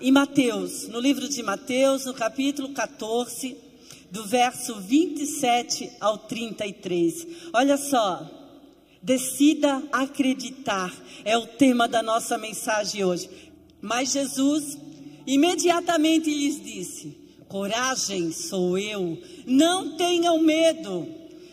em Mateus, no livro de Mateus, no capítulo 14, do verso 27 ao 33. Olha só. Decida acreditar, é o tema da nossa mensagem hoje. Mas Jesus imediatamente lhes disse: Coragem, sou eu, não tenham medo.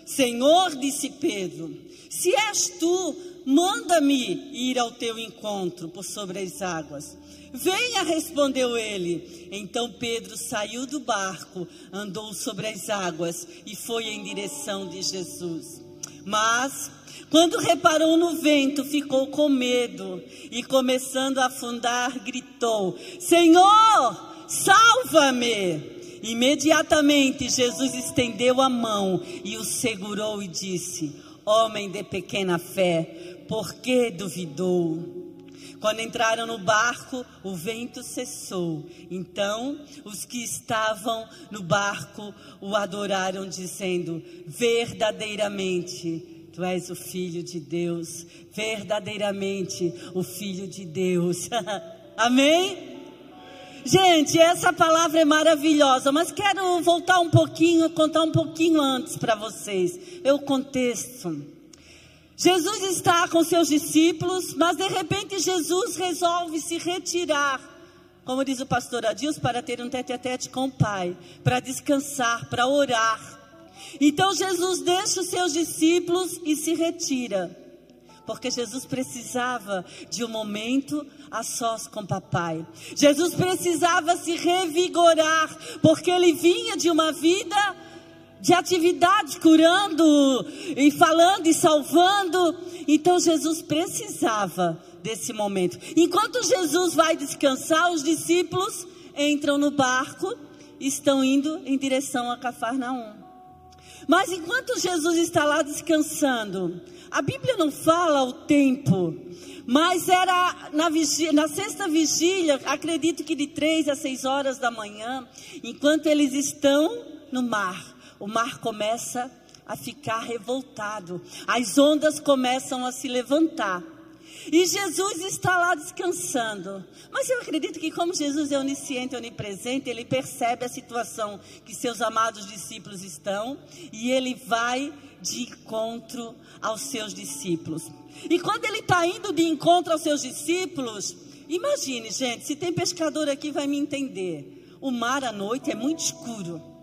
Senhor, disse Pedro, se és tu, manda-me ir ao teu encontro por sobre as águas. Venha, respondeu ele. Então Pedro saiu do barco, andou sobre as águas e foi em direção de Jesus. Mas, quando reparou no vento, ficou com medo e, começando a afundar, gritou: Senhor, salva-me! Imediatamente Jesus estendeu a mão e o segurou e disse: Homem de pequena fé, por que duvidou? Quando entraram no barco, o vento cessou. Então, os que estavam no barco o adoraram, dizendo: Verdadeiramente, tu és o Filho de Deus. Verdadeiramente, o Filho de Deus. Amém? Gente, essa palavra é maravilhosa, mas quero voltar um pouquinho, contar um pouquinho antes para vocês. O contexto. Jesus está com seus discípulos, mas de repente Jesus resolve se retirar, como diz o pastor Adilson, para ter um tete a tete com o Pai, para descansar, para orar. Então Jesus deixa os seus discípulos e se retira, porque Jesus precisava de um momento a sós com papai. Jesus precisava se revigorar, porque ele vinha de uma vida de atividade, curando e falando e salvando. Então Jesus precisava desse momento. Enquanto Jesus vai descansar, os discípulos entram no barco estão indo em direção a Cafarnaum. Mas enquanto Jesus está lá descansando, a Bíblia não fala o tempo, mas era na, vigília, na sexta vigília, acredito que de três a seis horas da manhã, enquanto eles estão no mar o mar começa a ficar revoltado, as ondas começam a se levantar. E Jesus está lá descansando. Mas eu acredito que, como Jesus é onisciente, onipresente, ele percebe a situação que seus amados discípulos estão e ele vai de encontro aos seus discípulos. E quando ele está indo de encontro aos seus discípulos, imagine, gente, se tem pescador aqui, vai me entender. O mar à noite é muito escuro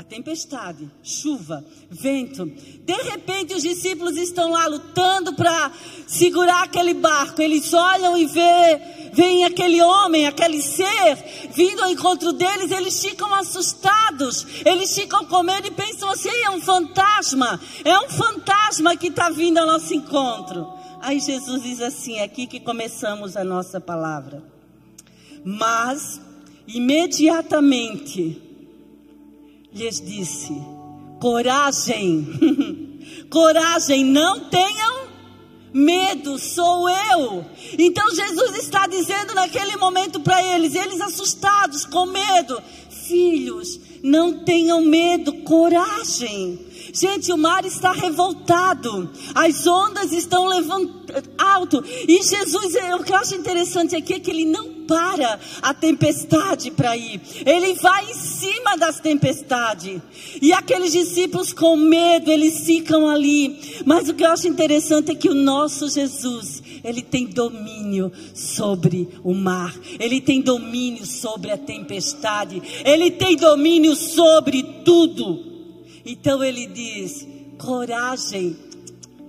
a tempestade, chuva, vento. De repente os discípulos estão lá lutando para segurar aquele barco. Eles olham e vê, vem aquele homem, aquele ser vindo ao encontro deles. Eles ficam assustados. Eles ficam com medo e pensam assim: é um fantasma. É um fantasma que está vindo ao nosso encontro. Aí Jesus diz assim: é aqui que começamos a nossa palavra. Mas imediatamente lhes disse: coragem, coragem, não tenham medo, sou eu. Então Jesus está dizendo naquele momento para eles, eles assustados, com medo: filhos, não tenham medo, coragem. Gente, o mar está revoltado, as ondas estão levantando alto. E Jesus, o que eu acho interessante aqui é que ele não para a tempestade para ir, ele vai em cima das tempestades. E aqueles discípulos com medo, eles ficam ali. Mas o que eu acho interessante é que o nosso Jesus, ele tem domínio sobre o mar, ele tem domínio sobre a tempestade, ele tem domínio sobre tudo. Então ele diz: coragem,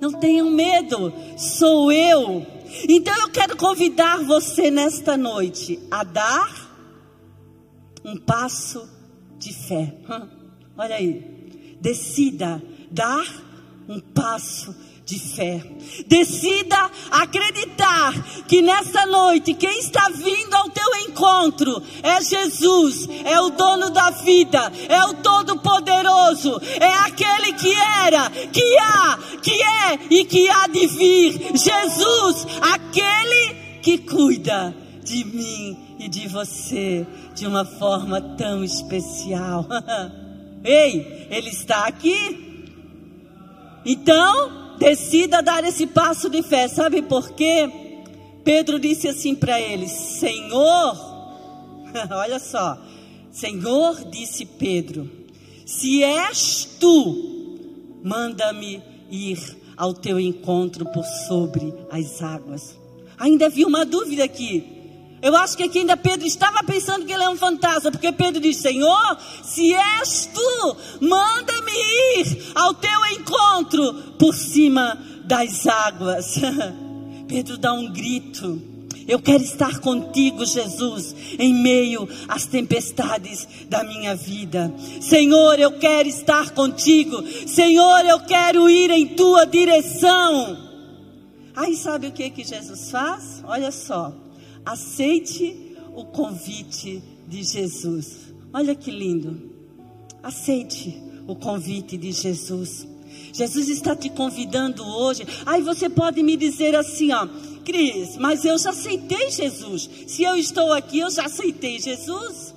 não tenham medo, sou eu. Então eu quero convidar você nesta noite a dar um passo de fé. Olha aí, decida dar um passo de de fé. Decida acreditar que nessa noite quem está vindo ao teu encontro é Jesus, é o dono da vida, é o todo-poderoso, é aquele que era, que há, que é e que há de vir. Jesus, aquele que cuida de mim e de você de uma forma tão especial. Ei, ele está aqui. Então, Decida dar esse passo de fé. Sabe por quê? Pedro disse assim para eles: Senhor, Olha só. Senhor, disse Pedro, se és tu, manda-me ir ao teu encontro por sobre as águas. Ainda havia uma dúvida aqui. Eu acho que aqui ainda Pedro estava pensando que ele é um fantasma, porque Pedro diz: Senhor, se és tu, manda-me ir ao teu encontro por cima das águas. Pedro dá um grito. Eu quero estar contigo, Jesus, em meio às tempestades da minha vida. Senhor, eu quero estar contigo. Senhor, eu quero ir em tua direção. Aí sabe o que que Jesus faz? Olha só. Aceite o convite de Jesus. Olha que lindo. Aceite o convite de Jesus. Jesus está te convidando hoje. Aí você pode me dizer assim, ó, Cris, mas eu já aceitei Jesus. Se eu estou aqui, eu já aceitei Jesus.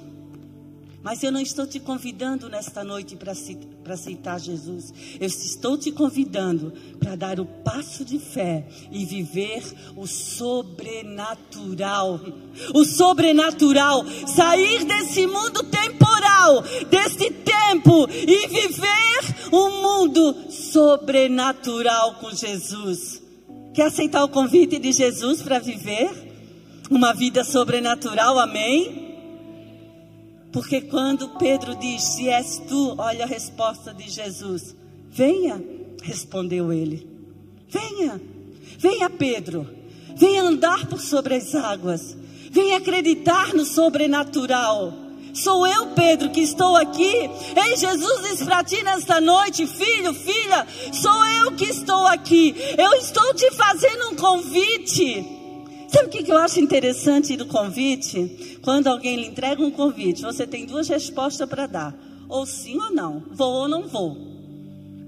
Mas eu não estou te convidando nesta noite para aceitar Jesus. Eu estou te convidando para dar o passo de fé e viver o sobrenatural. O sobrenatural. Sair desse mundo temporal, deste tempo e viver um mundo sobrenatural com Jesus. Quer aceitar o convite de Jesus para viver uma vida sobrenatural? Amém? Porque quando Pedro diz: Se és tu, olha a resposta de Jesus: Venha, respondeu ele. Venha, venha, Pedro. Venha andar por sobre as águas. Venha acreditar no sobrenatural. Sou eu, Pedro, que estou aqui. Ei, Jesus diz para ti nesta noite, filho, filha, sou eu que estou aqui. Eu estou te fazendo um convite. Sabe o que eu acho interessante do convite? Quando alguém lhe entrega um convite, você tem duas respostas para dar: ou sim ou não, vou ou não vou.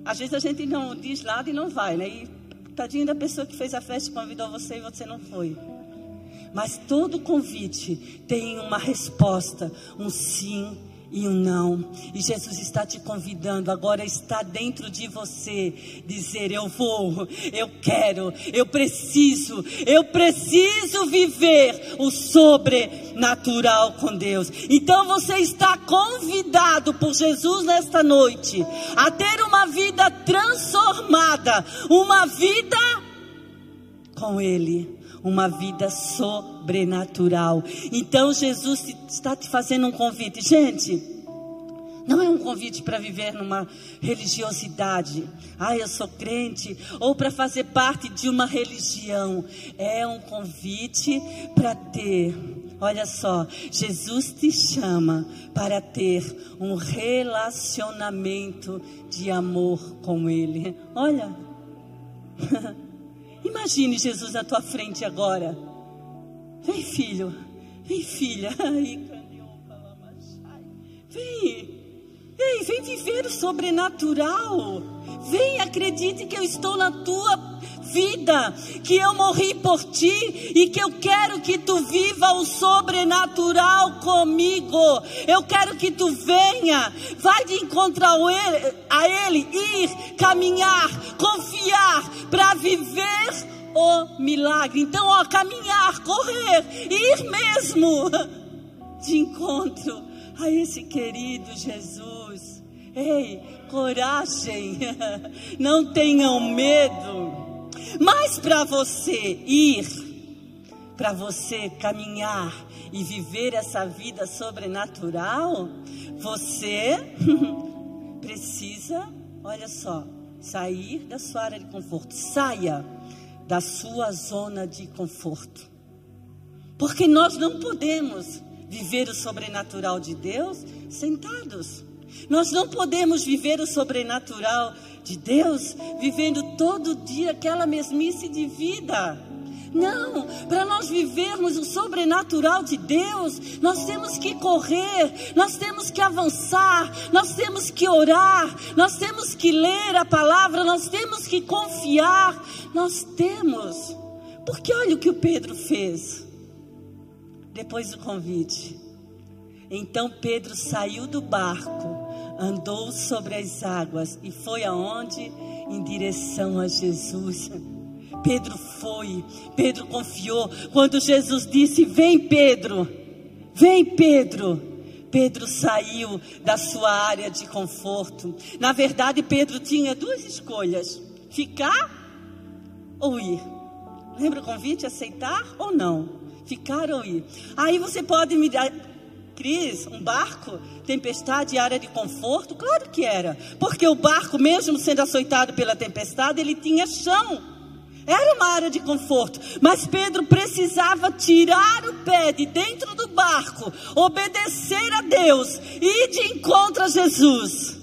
Às vezes a gente não diz nada e não vai, né? E tadinho da pessoa que fez a festa convidou você e você não foi. Mas todo convite tem uma resposta, um sim e um não. E Jesus está te convidando, agora está dentro de você dizer: Eu vou, eu quero, eu preciso, eu preciso viver o sobrenatural com Deus. Então você está convidado por Jesus nesta noite a ter uma vida transformada, uma vida com Ele uma vida sobrenatural. Então Jesus está te fazendo um convite. Gente, não é um convite para viver numa religiosidade. Ah, eu sou crente. Ou para fazer parte de uma religião. É um convite para ter. Olha só, Jesus te chama para ter um relacionamento de amor com Ele. Olha. Imagine Jesus na tua frente agora. Vem, filho. Vem, filha. Vem. Vem, vem viver o sobrenatural. Vem, acredite que eu estou na tua vida, que eu morri por ti e que eu quero que tu viva o sobrenatural comigo. Eu quero que tu venha, vai de encontro a ele, ir, caminhar, confiar para viver o milagre. Então, ó, caminhar, correr, ir mesmo de encontro a esse querido Jesus. Ei, coragem, não tenham medo. Mas para você ir, para você caminhar e viver essa vida sobrenatural, você precisa, olha só, sair da sua área de conforto. Saia da sua zona de conforto. Porque nós não podemos viver o sobrenatural de Deus sentados. Nós não podemos viver o sobrenatural de Deus vivendo todo dia aquela mesmice de vida. Não, para nós vivermos o sobrenatural de Deus, nós temos que correr, nós temos que avançar, nós temos que orar, nós temos que ler a palavra, nós temos que confiar, nós temos. Porque olha o que o Pedro fez depois do convite. Então Pedro saiu do barco andou sobre as águas e foi aonde? Em direção a Jesus. Pedro foi, Pedro confiou. Quando Jesus disse: Vem, Pedro, Vem, Pedro. Pedro saiu da sua área de conforto. Na verdade, Pedro tinha duas escolhas: ficar ou ir. Lembra o convite? Aceitar ou não? Ficar ou ir. Aí você pode me dar. Cris, um barco, tempestade, área de conforto? Claro que era. Porque o barco, mesmo sendo açoitado pela tempestade, ele tinha chão. Era uma área de conforto, mas Pedro precisava tirar o pé de dentro do barco, obedecer a Deus e de encontro a Jesus.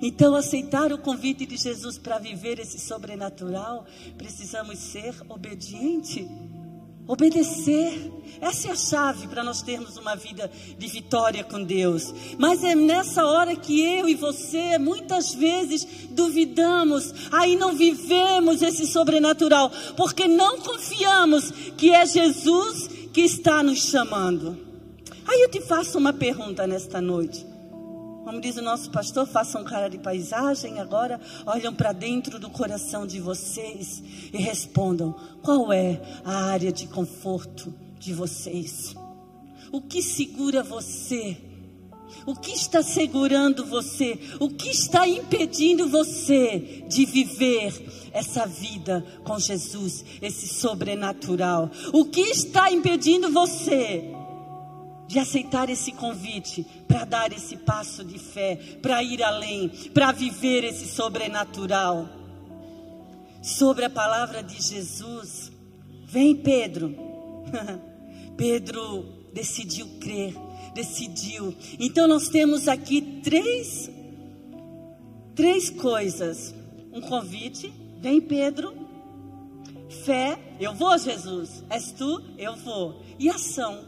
Então, aceitar o convite de Jesus para viver esse sobrenatural, precisamos ser obedientes. Obedecer. Essa é a chave para nós termos uma vida de vitória com Deus. Mas é nessa hora que eu e você muitas vezes duvidamos, aí não vivemos esse sobrenatural, porque não confiamos que é Jesus que está nos chamando. Aí eu te faço uma pergunta nesta noite. Como diz o nosso pastor, façam cara de paisagem agora, olham para dentro do coração de vocês e respondam: qual é a área de conforto de vocês? O que segura você? O que está segurando você? O que está impedindo você de viver essa vida com Jesus, esse sobrenatural? O que está impedindo você de aceitar esse convite, para dar esse passo de fé, para ir além, para viver esse sobrenatural. Sobre a palavra de Jesus, vem Pedro. Pedro decidiu crer, decidiu. Então nós temos aqui três três coisas. Um convite, vem Pedro. Fé, eu vou Jesus. És tu? Eu vou. E ação.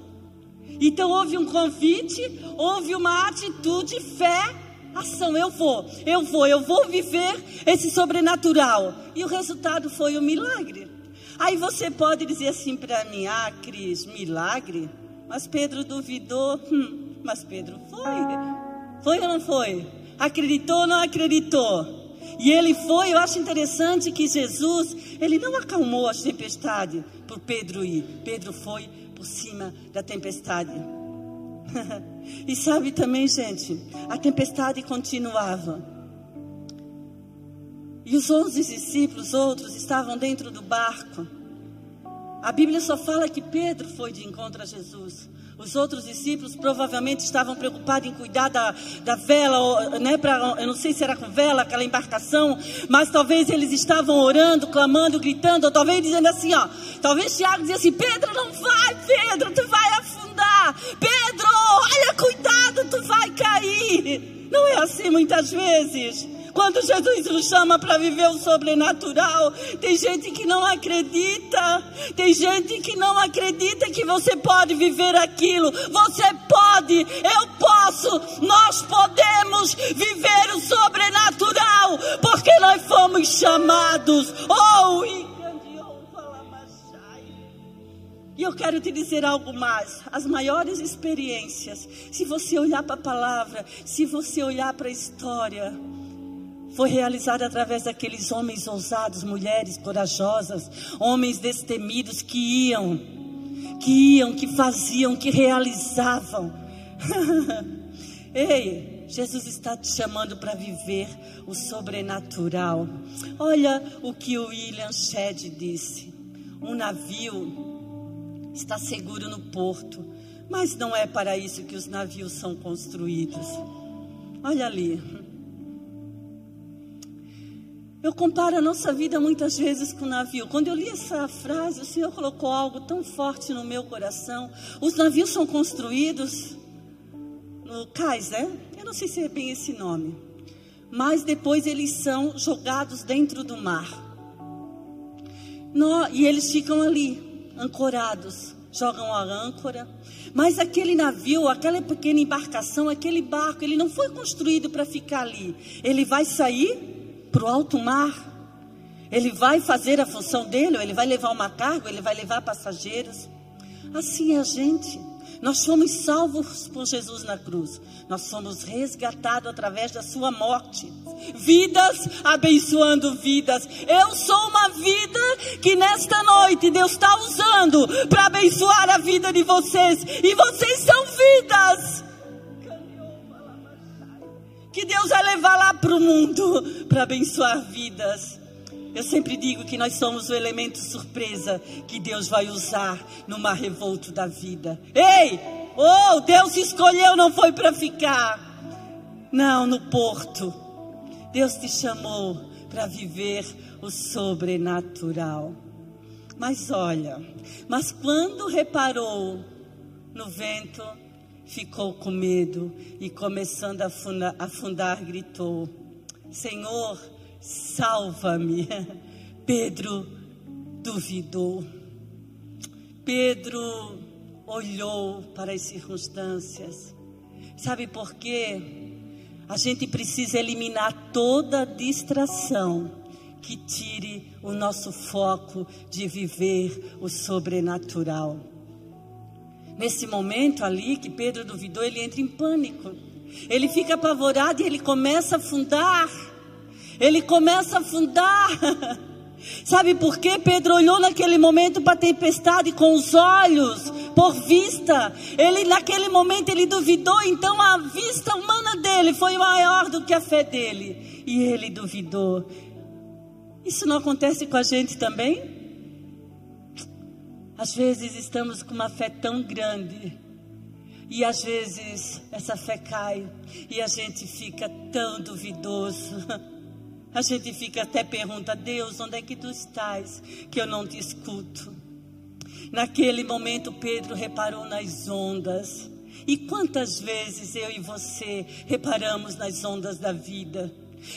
Então houve um convite, houve uma atitude, fé, ação. Eu vou, eu vou, eu vou viver esse sobrenatural. E o resultado foi um milagre. Aí você pode dizer assim para mim: Ah, Cris, milagre? Mas Pedro duvidou. Hum, mas Pedro foi. Foi ou não foi? Acreditou ou não acreditou? E ele foi, eu acho interessante que Jesus, ele não acalmou as tempestades por Pedro ir. Pedro foi por cima da tempestade. e sabe também, gente, a tempestade continuava. E os onze discípulos, outros, estavam dentro do barco. A Bíblia só fala que Pedro foi de encontro a Jesus. Os outros discípulos provavelmente estavam preocupados em cuidar da, da vela, né, pra, eu não sei se era com vela, aquela embarcação, mas talvez eles estavam orando, clamando, gritando, ou talvez dizendo assim, ó, talvez Tiago dizia assim, Pedro não vai, Pedro, tu vai afundar, Pedro, olha, cuidado, tu vai cair. Não é assim muitas vezes. Quando Jesus nos chama para viver o sobrenatural, tem gente que não acredita, tem gente que não acredita que você pode viver aquilo. Você pode, eu posso, nós podemos viver o sobrenatural, porque nós fomos chamados. Oh, e eu quero te dizer algo mais. As maiores experiências, se você olhar para a palavra, se você olhar para a história, foi realizada através daqueles homens ousados, mulheres corajosas, homens destemidos que iam, que iam, que faziam, que realizavam. Ei, Jesus está te chamando para viver o sobrenatural. Olha o que o William Shedd disse: um navio está seguro no porto, mas não é para isso que os navios são construídos. Olha ali. Eu comparo a nossa vida muitas vezes com o navio. Quando eu li essa frase, o Senhor colocou algo tão forte no meu coração. Os navios são construídos no cais, né? Eu não sei se é bem esse nome. Mas depois eles são jogados dentro do mar. No, e eles ficam ali, ancorados. Jogam a âncora. Mas aquele navio, aquela pequena embarcação, aquele barco, ele não foi construído para ficar ali. Ele vai sair para o alto mar. Ele vai fazer a função dele, ele vai levar uma carga, ele vai levar passageiros. Assim é a gente. Nós fomos salvos por Jesus na cruz. Nós somos resgatados através da sua morte. Vidas abençoando vidas. Eu sou uma vida que nesta noite Deus está usando para abençoar a vida de vocês. E vocês são vidas. Que Deus vai levar lá para o mundo para abençoar vidas. Eu sempre digo que nós somos o elemento surpresa que Deus vai usar no mar revolto da vida. Ei! Oh, Deus escolheu, não foi para ficar. Não, no porto. Deus te chamou para viver o sobrenatural. Mas olha, mas quando reparou no vento, ficou com medo e começando a afundar, afundar gritou: Senhor, salva-me. Pedro duvidou. Pedro olhou para as circunstâncias. Sabe por quê? A gente precisa eliminar toda distração que tire o nosso foco de viver o sobrenatural. Nesse momento ali que Pedro duvidou, ele entra em pânico. Ele fica apavorado e ele começa a afundar ele começa a afundar. Sabe por quê? Pedro olhou naquele momento para a tempestade com os olhos, por vista. Ele naquele momento ele duvidou, então a vista humana dele foi maior do que a fé dele. E ele duvidou. Isso não acontece com a gente também? Às vezes estamos com uma fé tão grande e às vezes essa fé cai e a gente fica tão duvidoso. A gente fica até pergunta, Deus, onde é que tu estás? Que eu não te escuto. Naquele momento, Pedro reparou nas ondas. E quantas vezes eu e você reparamos nas ondas da vida?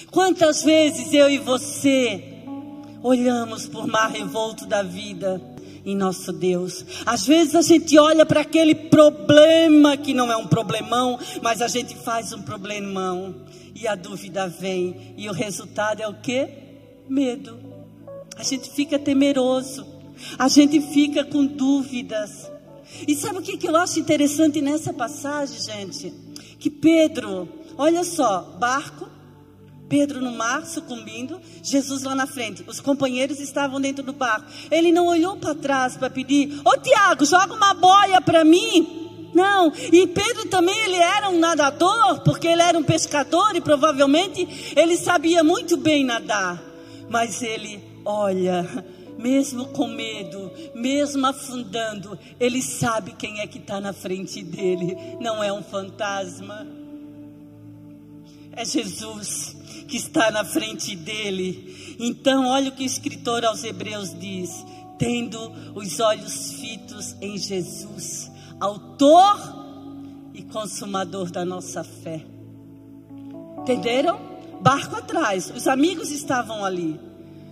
Quantas vezes eu e você olhamos por mar revolto da vida em nosso Deus? Às vezes a gente olha para aquele problema que não é um problemão, mas a gente faz um problemão e a dúvida vem. E o resultado é o que? Medo. A gente fica temeroso. A gente fica com dúvidas. E sabe o que, que eu acho interessante nessa passagem, gente? Que Pedro, olha só, barco, Pedro no mar, sucumbindo, Jesus lá na frente. Os companheiros estavam dentro do barco. Ele não olhou para trás para pedir: Ô Tiago, joga uma boia para mim. Não, e Pedro também ele era um nadador, porque ele era um pescador e provavelmente ele sabia muito bem nadar. Mas ele, olha, mesmo com medo, mesmo afundando, ele sabe quem é que está na frente dele. Não é um fantasma, é Jesus que está na frente dele. Então, olha o que o escritor aos Hebreus diz: tendo os olhos fitos em Jesus autor e consumador da nossa fé. Entenderam? Barco atrás, os amigos estavam ali.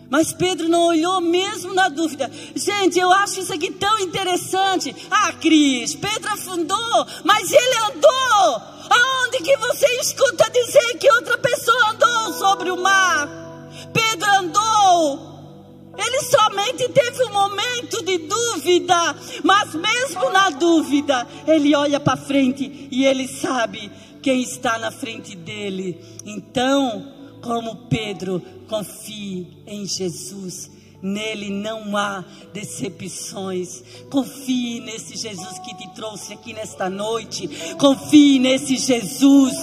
Mas Pedro não olhou mesmo na dúvida. Gente, eu acho isso aqui tão interessante. Ah, Cris, Pedro afundou, mas ele andou. Aonde que você escuta dizer que outra pessoa andou sobre o mar? Pedro andou ele somente teve um momento de dúvida, mas mesmo na dúvida, ele olha para frente e ele sabe quem está na frente dele. Então, como Pedro, confie em Jesus. Nele não há decepções. Confie nesse Jesus que te trouxe aqui nesta noite. Confie nesse Jesus.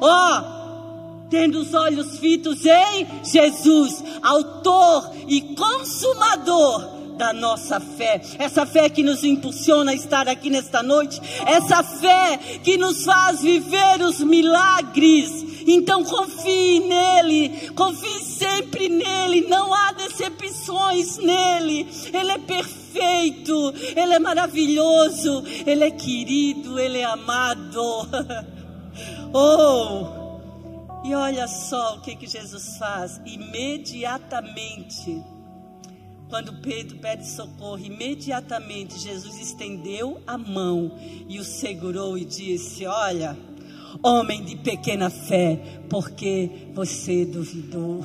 Ó, oh, tendo os olhos fitos em Jesus, autor e consumador da nossa fé, essa fé que nos impulsiona a estar aqui nesta noite, essa fé que nos faz viver os milagres. Então confie nele, confie sempre nele, não há decepções nele, ele é perfeito, ele é maravilhoso, ele é querido, ele é amado. oh! E olha só o que, que Jesus faz. Imediatamente, quando Pedro pede socorro, imediatamente Jesus estendeu a mão e o segurou e disse: Olha, homem de pequena fé, porque você duvidou.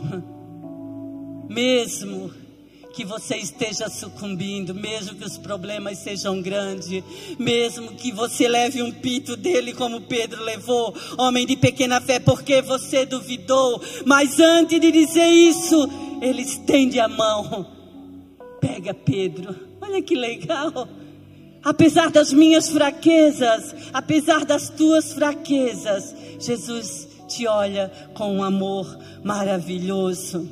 Mesmo que você esteja sucumbindo, mesmo que os problemas sejam grandes, mesmo que você leve um pito dele como Pedro levou, homem de pequena fé, porque você duvidou. Mas antes de dizer isso, ele estende a mão. Pega Pedro. Olha que legal. Apesar das minhas fraquezas, apesar das tuas fraquezas, Jesus te olha com um amor maravilhoso.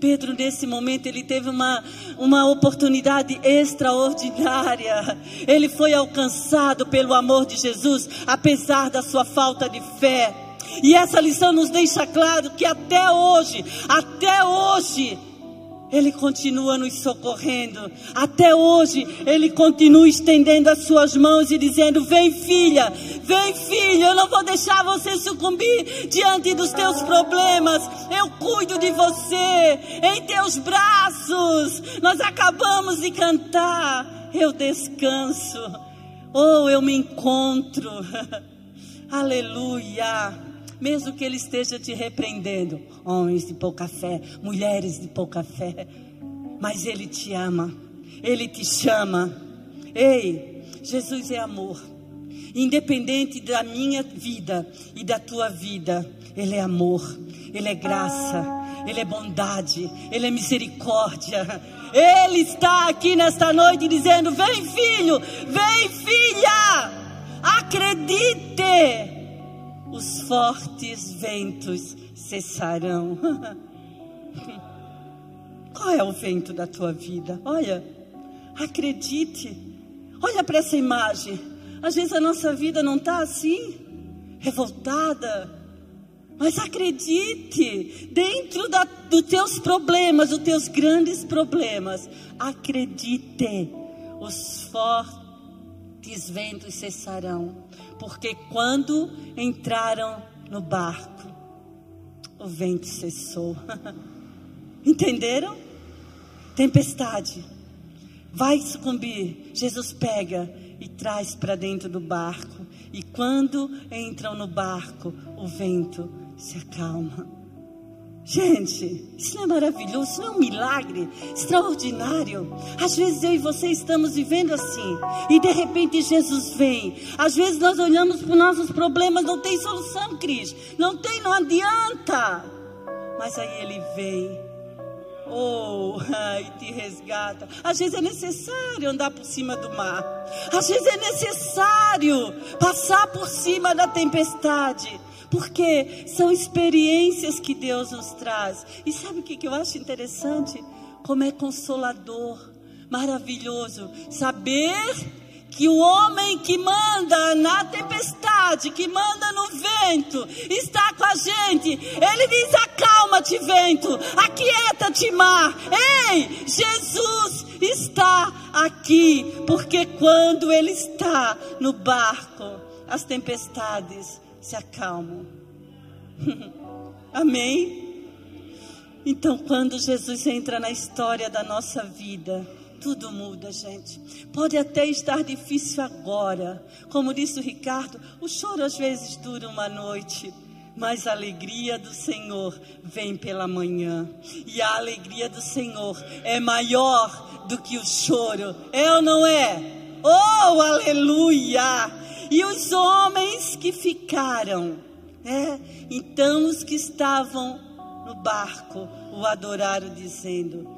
Pedro, nesse momento, ele teve uma, uma oportunidade extraordinária. Ele foi alcançado pelo amor de Jesus, apesar da sua falta de fé. E essa lição nos deixa claro que até hoje, até hoje, ele continua nos socorrendo. Até hoje, Ele continua estendendo as suas mãos e dizendo: Vem, filha, vem, filho, eu não vou deixar você sucumbir diante dos teus problemas. Eu cuido de você em teus braços. Nós acabamos de cantar. Eu descanso. Oh, eu me encontro. Aleluia mesmo que ele esteja te repreendendo, homens de pouca fé, mulheres de pouca fé, mas ele te ama, ele te chama. Ei, Jesus é amor. Independente da minha vida e da tua vida, ele é amor, ele é graça, ele é bondade, ele é misericórdia. Ele está aqui nesta noite dizendo: Vem, filho, vem, filha, acredite os fortes ventos cessarão. Qual é o vento da tua vida? Olha, acredite. Olha para essa imagem. Às vezes a nossa vida não está assim, revoltada. Mas acredite, dentro da, dos teus problemas, dos teus grandes problemas, acredite, os fortes ventos cessarão. Porque quando entraram no barco, o vento cessou. Entenderam? Tempestade. Vai sucumbir. Jesus pega e traz para dentro do barco. E quando entram no barco, o vento se acalma. Gente, isso não é maravilhoso, isso não é um milagre extraordinário. Às vezes eu e você estamos vivendo assim, e de repente Jesus vem. Às vezes nós olhamos para os nossos problemas, não tem solução, Cris. Não tem, não adianta. Mas aí ele vem. Oh, e te resgata. Às vezes é necessário andar por cima do mar. Às vezes é necessário passar por cima da tempestade porque são experiências que Deus nos traz. E sabe o que eu acho interessante? Como é consolador, maravilhoso saber que o homem que manda na tempestade, que manda no vento, está com a gente. Ele diz: acalma-te, vento, aquieta-te, mar. Ei, Jesus está aqui, porque quando Ele está no barco, as tempestades se acalmam. Amém? Então, quando Jesus entra na história da nossa vida, tudo muda, gente. Pode até estar difícil agora. Como disse o Ricardo, o choro às vezes dura uma noite. Mas a alegria do Senhor vem pela manhã. E a alegria do Senhor é maior do que o choro. É ou não é? Oh, aleluia! E os homens que ficaram, né? Então os que estavam no barco o adoraram, dizendo: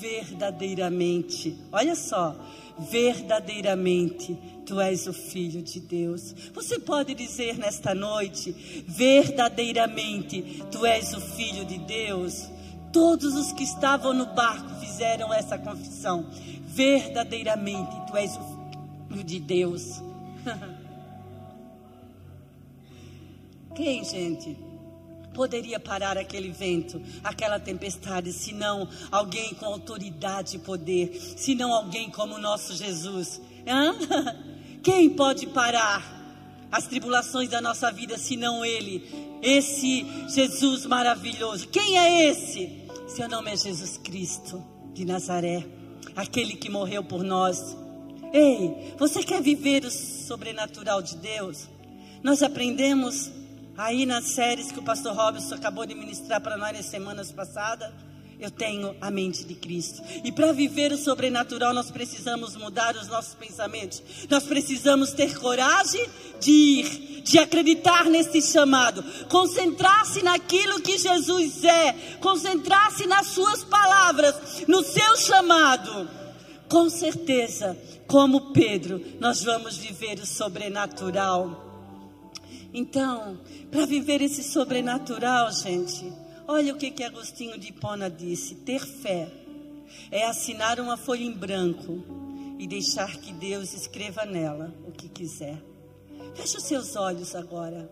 verdadeiramente, olha só, verdadeiramente tu és o filho de Deus. Você pode dizer nesta noite: verdadeiramente tu és o filho de Deus. Todos os que estavam no barco fizeram essa confissão: verdadeiramente tu és o filho de Deus. Quem, gente? Poderia parar aquele vento, aquela tempestade, se não alguém com autoridade e poder, se não alguém como o nosso Jesus. Hã? Quem pode parar as tribulações da nossa vida, se não Ele? Esse Jesus maravilhoso. Quem é esse? Seu nome é Jesus Cristo de Nazaré, aquele que morreu por nós. Ei, você quer viver o sobrenatural de Deus? Nós aprendemos Aí nas séries que o pastor Robson acabou de ministrar para nós nas semanas passadas, eu tenho a mente de Cristo. E para viver o sobrenatural, nós precisamos mudar os nossos pensamentos. Nós precisamos ter coragem de ir, de acreditar nesse chamado, concentrar-se naquilo que Jesus é, concentrar-se nas suas palavras, no seu chamado. Com certeza, como Pedro, nós vamos viver o sobrenatural. Então, para viver esse sobrenatural, gente, Olha o que, que Agostinho de Hipona disse: ter fé é assinar uma folha em branco e deixar que Deus escreva nela o que quiser. Feche os seus olhos agora.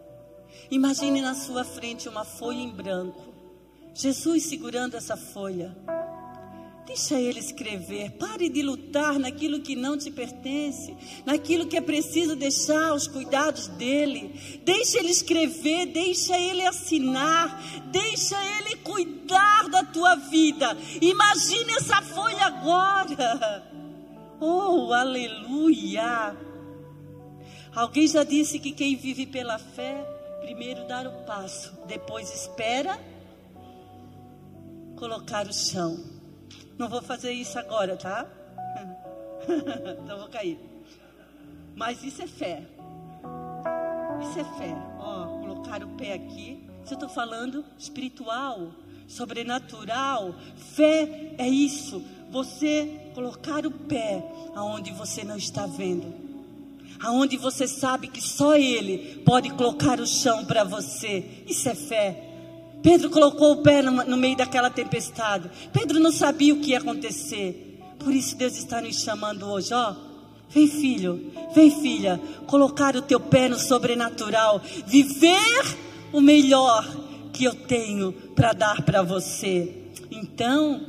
Imagine na sua frente uma folha em branco. Jesus segurando essa folha. Deixa ele escrever. Pare de lutar naquilo que não te pertence, naquilo que é preciso deixar os cuidados dele. Deixa ele escrever, deixa ele assinar, deixa ele cuidar da tua vida. Imagine essa folha agora. Oh, aleluia! Alguém já disse que quem vive pela fé, primeiro dá o passo, depois espera colocar o chão. Não vou fazer isso agora, tá? então vou cair. Mas isso é fé. Isso é fé. Ó, colocar o pé aqui. Se eu estou falando espiritual, sobrenatural, fé é isso. Você colocar o pé aonde você não está vendo. Aonde você sabe que só Ele pode colocar o chão para você. Isso é fé. Pedro colocou o pé no, meio daquela tempestade. Pedro não sabia o que ia acontecer. Por isso Deus está nos chamando hoje, ó. Vem, filho, vem, filha, colocar o teu pé no sobrenatural, viver o melhor que eu tenho para dar para você. Então,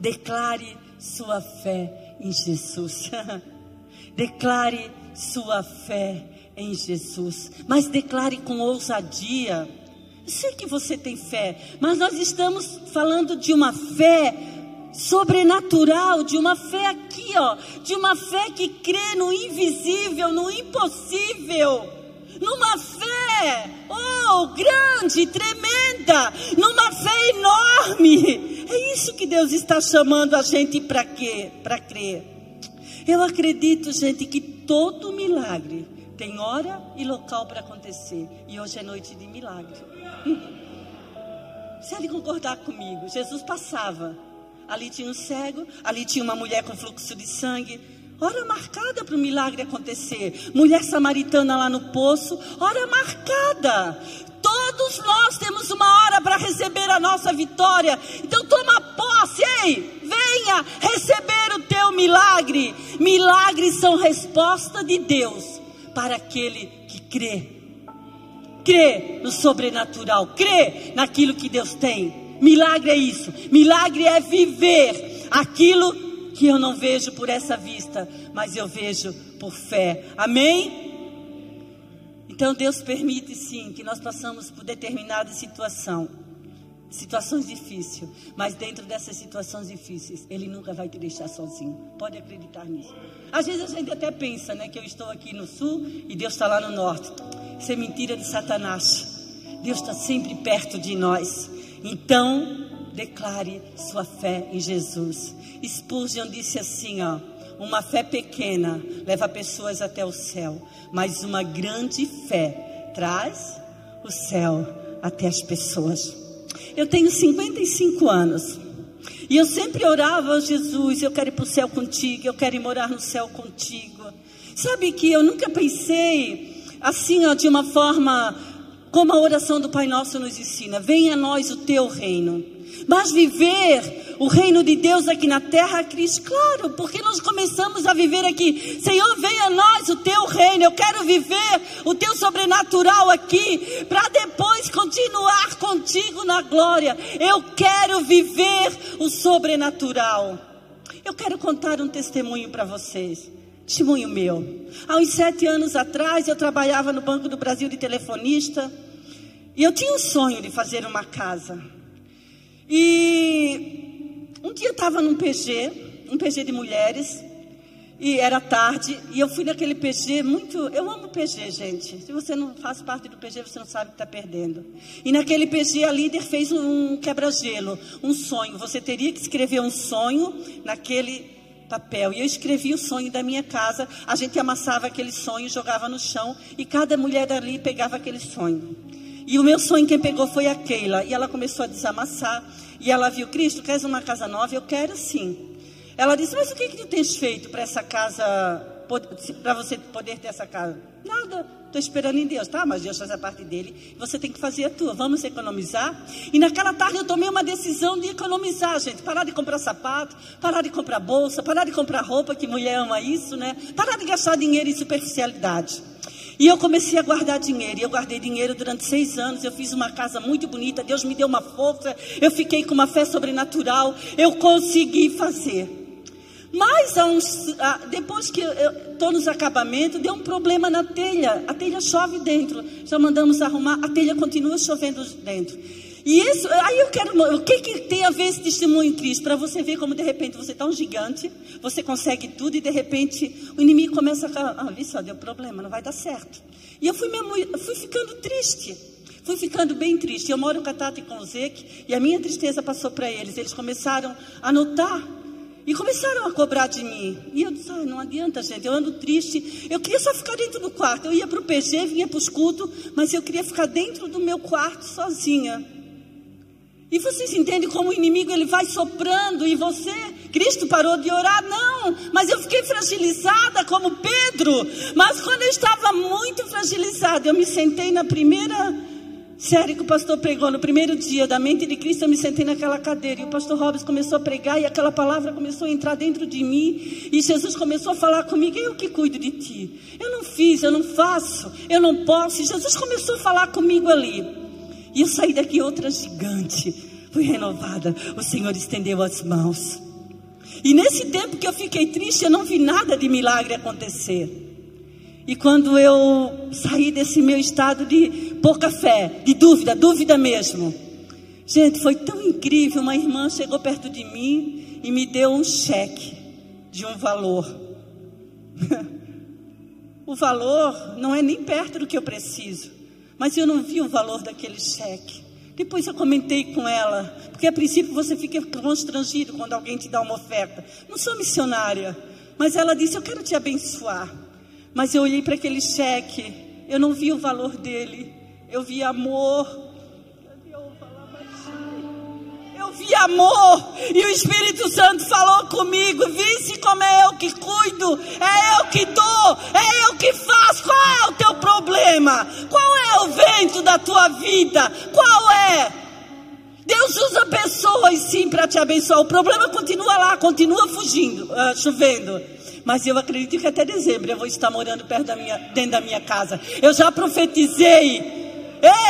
declare sua fé em Jesus. declare sua fé em Jesus, mas declare com ousadia. Sei que você tem fé, mas nós estamos falando de uma fé sobrenatural, de uma fé aqui, ó, de uma fé que crê no invisível, no impossível, numa fé, oh, grande, tremenda, numa fé enorme. É isso que Deus está chamando a gente para quê? Para crer. Eu acredito, gente, que todo milagre tem hora e local para acontecer. E hoje é noite de milagre. Você deve concordar comigo. Jesus passava. Ali tinha um cego, ali tinha uma mulher com fluxo de sangue. Hora marcada para o milagre acontecer. Mulher samaritana lá no poço, hora marcada. Todos nós temos uma hora para receber a nossa vitória. Então toma posse, ei, venha receber o teu milagre. Milagres são resposta de Deus para aquele que crê crê no sobrenatural, crê naquilo que Deus tem. Milagre é isso. Milagre é viver aquilo que eu não vejo por essa vista, mas eu vejo por fé. Amém? Então Deus permite sim que nós passamos por determinada situação, situações difíceis, mas dentro dessas situações difíceis, Ele nunca vai te deixar sozinho. Pode acreditar nisso. Às vezes a gente até pensa, né, que eu estou aqui no sul e Deus está lá no norte. Isso é mentira de Satanás. Deus está sempre perto de nós. Então, declare sua fé em Jesus. Spurgeon disse assim, ó. Uma fé pequena leva pessoas até o céu, mas uma grande fé traz o céu até as pessoas. Eu tenho 55 anos. E eu sempre orava a Jesus, eu quero ir para o céu contigo, eu quero ir morar no céu contigo. Sabe que eu nunca pensei assim, ó, de uma forma como a oração do Pai Nosso nos ensina: venha a nós o teu reino. Mas viver o reino de Deus aqui na terra, Cristo, claro, porque nós começamos a viver aqui. Senhor, venha a nós o teu reino. Eu quero viver o teu sobrenatural aqui, para depois continuar contigo na glória. Eu quero viver o sobrenatural. Eu quero contar um testemunho para vocês. Testemunho meu. Há uns sete anos atrás, eu trabalhava no Banco do Brasil de telefonista. E eu tinha um sonho de fazer uma casa. E um dia eu estava num PG, um PG de mulheres. E era tarde, e eu fui naquele PG muito. Eu amo PG, gente. Se você não faz parte do PG, você não sabe que está perdendo. E naquele PG, a líder fez um quebra-gelo, um sonho. Você teria que escrever um sonho naquele papel. E eu escrevi o sonho da minha casa. A gente amassava aquele sonho, jogava no chão, e cada mulher dali pegava aquele sonho. E o meu sonho, quem pegou foi a Keila. E ela começou a desamassar. E ela viu: Cristo, queres uma casa nova? Eu quero sim. Ela disse: Mas o que, que tu tens feito para essa casa, para você poder ter essa casa? Nada, estou esperando em Deus, tá? Mas Deus faz a parte dele, você tem que fazer a tua. Vamos economizar? E naquela tarde eu tomei uma decisão de economizar, gente. Parar de comprar sapato, parar de comprar bolsa, parar de comprar roupa, que mulher ama isso, né? Parar de gastar dinheiro em superficialidade. E eu comecei a guardar dinheiro. E eu guardei dinheiro durante seis anos. Eu fiz uma casa muito bonita. Deus me deu uma força. Eu fiquei com uma fé sobrenatural. Eu consegui fazer. Mas uns, depois que estou nos acabamentos, deu um problema na telha. A telha chove dentro. Já mandamos arrumar, a telha continua chovendo dentro. E isso, aí eu quero, o que, que tem a ver esse testemunho em Cristo? Para você ver como de repente você está um gigante, você consegue tudo e de repente o inimigo começa a, ah, ali só deu problema, não vai dar certo. E eu fui, mesmo, fui ficando triste, fui ficando bem triste. Eu moro com a Tata e Zeke e a minha tristeza passou para eles. Eles começaram a notar e começaram a cobrar de mim. E eu disse: ah, não adianta, gente, eu ando triste. Eu queria só ficar dentro do quarto. Eu ia para o PG, vinha para os cultos, mas eu queria ficar dentro do meu quarto sozinha. E vocês entendem como o inimigo ele vai soprando e você, Cristo parou de orar? Não, mas eu fiquei fragilizada como Pedro. Mas quando eu estava muito fragilizada, eu me sentei na primeira Sério que o pastor pregou no primeiro dia da mente de Cristo, eu me sentei naquela cadeira e o pastor Robes começou a pregar e aquela palavra começou a entrar dentro de mim e Jesus começou a falar comigo, eu que cuido de ti. Eu não fiz, eu não faço, eu não posso. E Jesus começou a falar comigo ali. E eu saí daqui outra gigante, fui renovada. O Senhor estendeu as mãos. E nesse tempo que eu fiquei triste, eu não vi nada de milagre acontecer. E quando eu saí desse meu estado de pouca fé, de dúvida, dúvida mesmo. Gente, foi tão incrível. Uma irmã chegou perto de mim e me deu um cheque de um valor. o valor não é nem perto do que eu preciso. Mas eu não vi o valor daquele cheque. Depois eu comentei com ela, porque a princípio você fica constrangido quando alguém te dá uma oferta. Não sou missionária, mas ela disse: Eu quero te abençoar. Mas eu olhei para aquele cheque, eu não vi o valor dele, eu vi amor. Eu vi amor, e o Espírito Santo falou comigo: Visse como é eu que cuido, é eu que dou, é eu que faço. Qual é o teu problema? Qual é o vento da tua vida? Qual é? Deus usa pessoas sim para te abençoar. O problema continua lá, continua fugindo, uh, chovendo. Mas eu acredito que até dezembro eu vou estar morando perto da minha, dentro da minha casa. Eu já profetizei.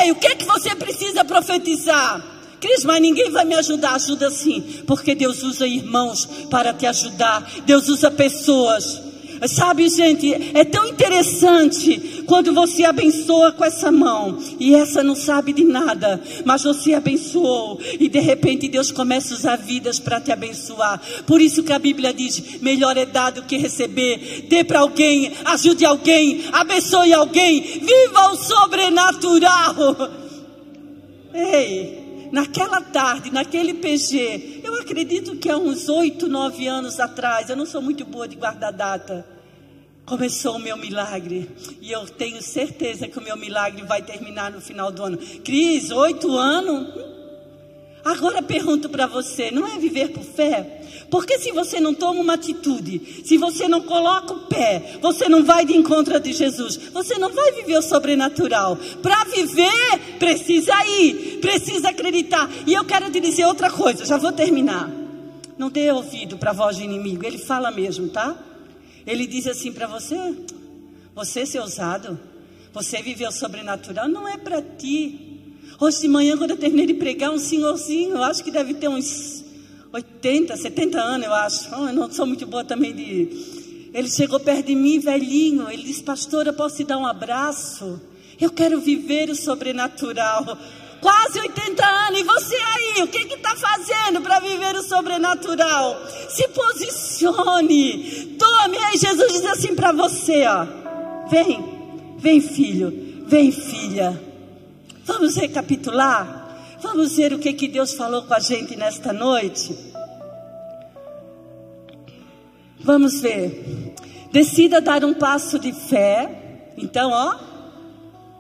Ei, o que é que você precisa profetizar? Cris, mas ninguém vai me ajudar. Ajuda sim, porque Deus usa irmãos para te ajudar. Deus usa pessoas. Sabe, gente, é tão interessante quando você abençoa com essa mão e essa não sabe de nada, mas você abençoou e de repente Deus começa a usar vidas para te abençoar. Por isso que a Bíblia diz: melhor é dar do que receber. Dê para alguém, ajude alguém, abençoe alguém, viva o sobrenatural. Ei, naquela tarde, naquele PG, eu acredito que há uns oito, nove anos atrás, eu não sou muito boa de guardar data começou o meu milagre. E eu tenho certeza que o meu milagre vai terminar no final do ano. Cris, oito anos? Agora pergunto para você: não é viver por fé? Porque se você não toma uma atitude, se você não coloca o pé, você não vai de encontro de Jesus, você não vai viver o sobrenatural. Para viver, precisa ir, precisa acreditar. E eu quero te dizer outra coisa, já vou terminar. Não dê ouvido para a voz do inimigo, ele fala mesmo, tá? Ele diz assim para você: você ser ousado, você viveu sobrenatural, não é para ti. Hoje de manhã, quando eu terminei de pregar, um senhorzinho, eu acho que deve ter uns 80, 70 anos, eu acho. Oh, eu não sou muito boa também de. Ele chegou perto de mim, velhinho. Ele disse: Pastor, eu posso te dar um abraço? Eu quero viver o sobrenatural. Quase 80 anos. E você aí, o que está fazendo para viver o sobrenatural? Se posicione. Tome. Aí Jesus diz assim para você: ó, vem, vem filho, vem filha. Vamos recapitular? Vamos ver o que, que Deus falou com a gente nesta noite? Vamos ver. Decida dar um passo de fé. Então, ó,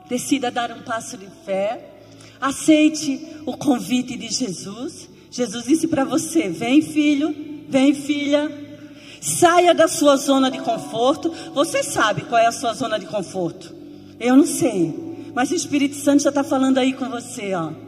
decida dar um passo de fé. Aceite o convite de Jesus. Jesus disse para você: vem, filho, vem, filha. Saia da sua zona de conforto. Você sabe qual é a sua zona de conforto? Eu não sei. Mas o Espírito Santo já está falando aí com você, ó.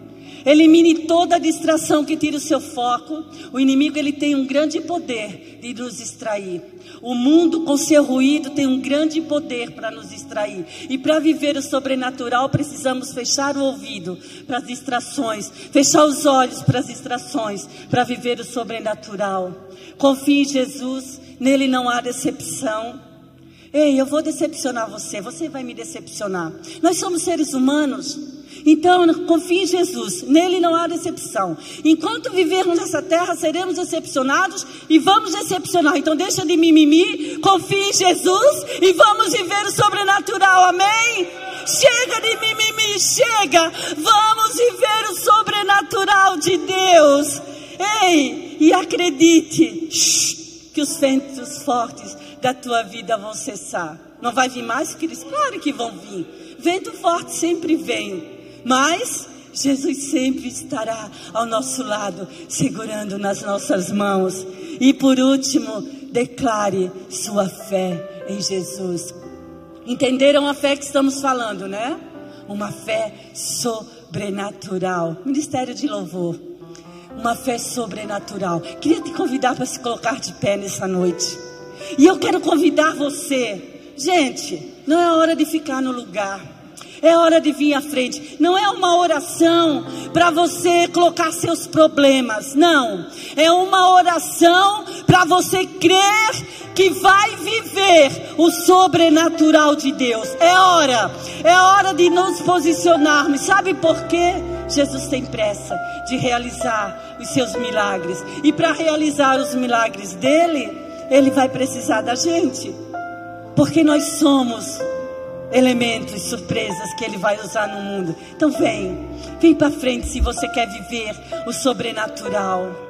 Elimine toda distração que tira o seu foco. O inimigo ele tem um grande poder de nos distrair. O mundo com seu ruído tem um grande poder para nos distrair. E para viver o sobrenatural precisamos fechar o ouvido para as distrações, fechar os olhos para as distrações, para viver o sobrenatural. Confie em Jesus, nele não há decepção. Ei, eu vou decepcionar você, você vai me decepcionar. Nós somos seres humanos. Então, confie em Jesus, nele não há decepção. Enquanto vivermos nessa terra, seremos decepcionados e vamos decepcionar. Então, deixa de mimimi, confie em Jesus e vamos viver o sobrenatural, amém? Chega de mimimi, chega! Vamos viver o sobrenatural de Deus. Ei, e acredite que os ventos fortes da tua vida vão cessar. Não vai vir mais, queridos? Claro que vão vir. Vento forte sempre vem. Mas Jesus sempre estará ao nosso lado, segurando nas nossas mãos. E por último, declare sua fé em Jesus. Entenderam a fé que estamos falando, né? Uma fé sobrenatural. Ministério de louvor. Uma fé sobrenatural. Queria te convidar para se colocar de pé nessa noite. E eu quero convidar você. Gente, não é hora de ficar no lugar. É hora de vir à frente. Não é uma oração para você colocar seus problemas. Não. É uma oração para você crer que vai viver o sobrenatural de Deus. É hora. É hora de nos posicionarmos. Sabe por quê? Jesus tem pressa de realizar os seus milagres. E para realizar os milagres dele, ele vai precisar da gente. Porque nós somos elementos, surpresas que Ele vai usar no mundo. Então vem, vem para frente se você quer viver o sobrenatural.